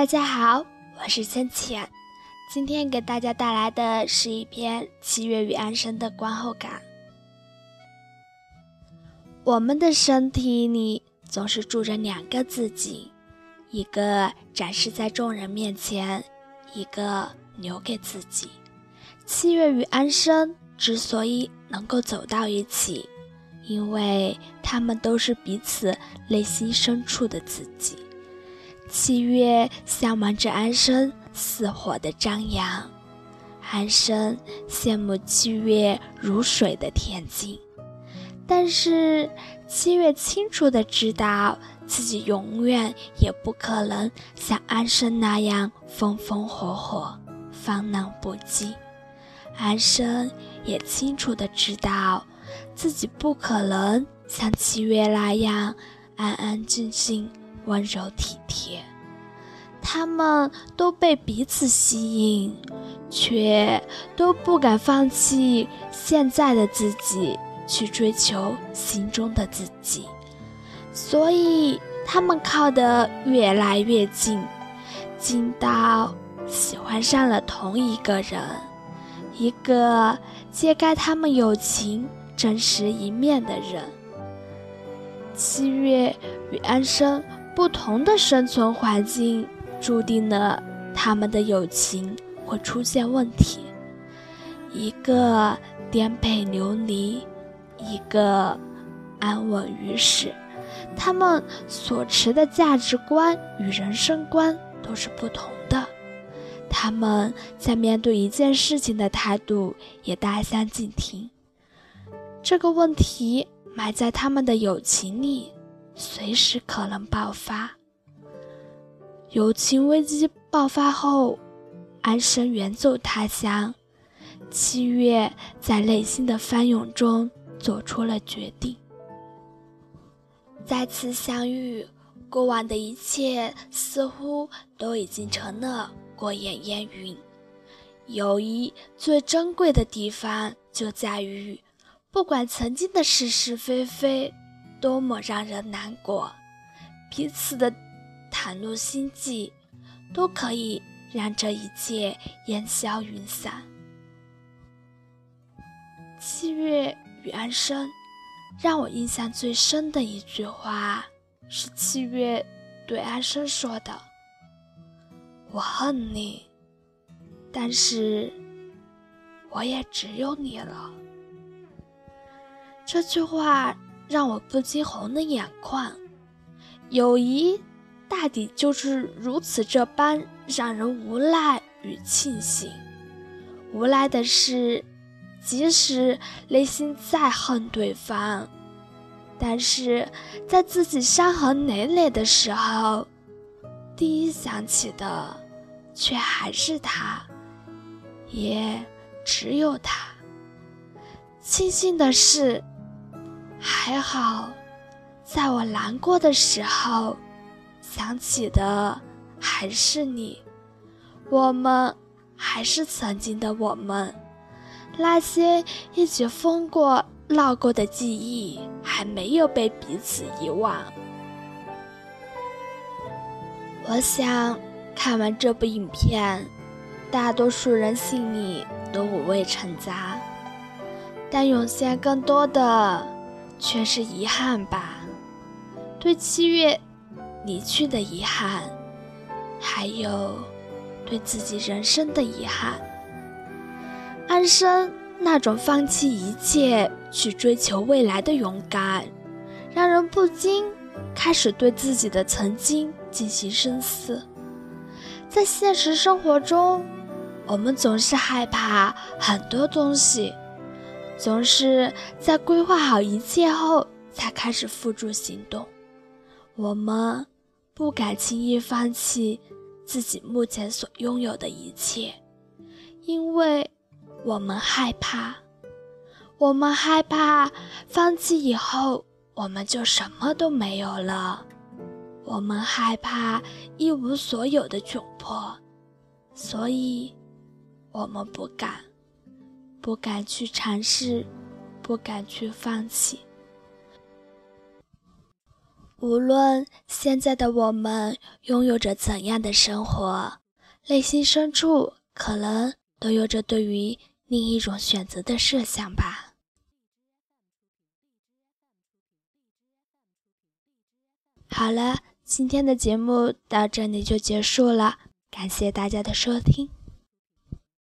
大家好，我是浅浅，今天给大家带来的是一篇七月与安生的观后感。我们的身体里总是住着两个自己，一个展示在众人面前，一个留给自己。七月与安生之所以能够走到一起，因为他们都是彼此内心深处的自己。七月向往着安生似火的张扬，安生羡慕七月如水的恬静。但是七月清楚的知道自己永远也不可能像安生那样风风火火、放浪不羁。安生也清楚的知道自己不可能像七月那样安安静静。温柔体贴，他们都被彼此吸引，却都不敢放弃现在的自己，去追求心中的自己。所以，他们靠得越来越近，近到喜欢上了同一个人，一个揭开他们友情真实一面的人。七月与安生。不同的生存环境注定了他们的友情会出现问题。一个颠沛流离，一个安稳于世，他们所持的价值观与人生观都是不同的。他们在面对一件事情的态度也大相径庭。这个问题埋在他们的友情里。随时可能爆发。友情危机爆发后，安生远走他乡。七月在内心的翻涌中做出了决定。再次相遇，过往的一切似乎都已经成了过眼烟云。友谊最珍贵的地方就在于，不管曾经的是是非非。多么让人难过！彼此的袒露心迹，都可以让这一切烟消云散。七月与安生，让我印象最深的一句话，是七月对安生说的：“我恨你，但是我也只有你了。”这句话。让我不禁红了眼眶。友谊大抵就是如此这般让人无奈与庆幸。无奈的是，即使内心再恨对方，但是在自己伤痕累累的时候，第一想起的却还是他，也只有他。庆幸的是。还好，在我难过的时候，想起的还是你。我们还是曾经的我们，那些一起疯过、闹过的记忆，还没有被彼此遗忘。我想，看完这部影片，大多数人心里都五味陈杂，但涌现更多的。却是遗憾吧，对七月离去的遗憾，还有对自己人生的遗憾。安生那种放弃一切去追求未来的勇敢，让人不禁开始对自己的曾经进行深思。在现实生活中，我们总是害怕很多东西。总是在规划好一切后才开始付诸行动。我们不敢轻易放弃自己目前所拥有的一切，因为我们害怕，我们害怕放弃以后我们就什么都没有了，我们害怕一无所有的窘迫，所以，我们不敢。不敢去尝试，不敢去放弃。无论现在的我们拥有着怎样的生活，内心深处可能都有着对于另一种选择的设想吧。好了，今天的节目到这里就结束了，感谢大家的收听。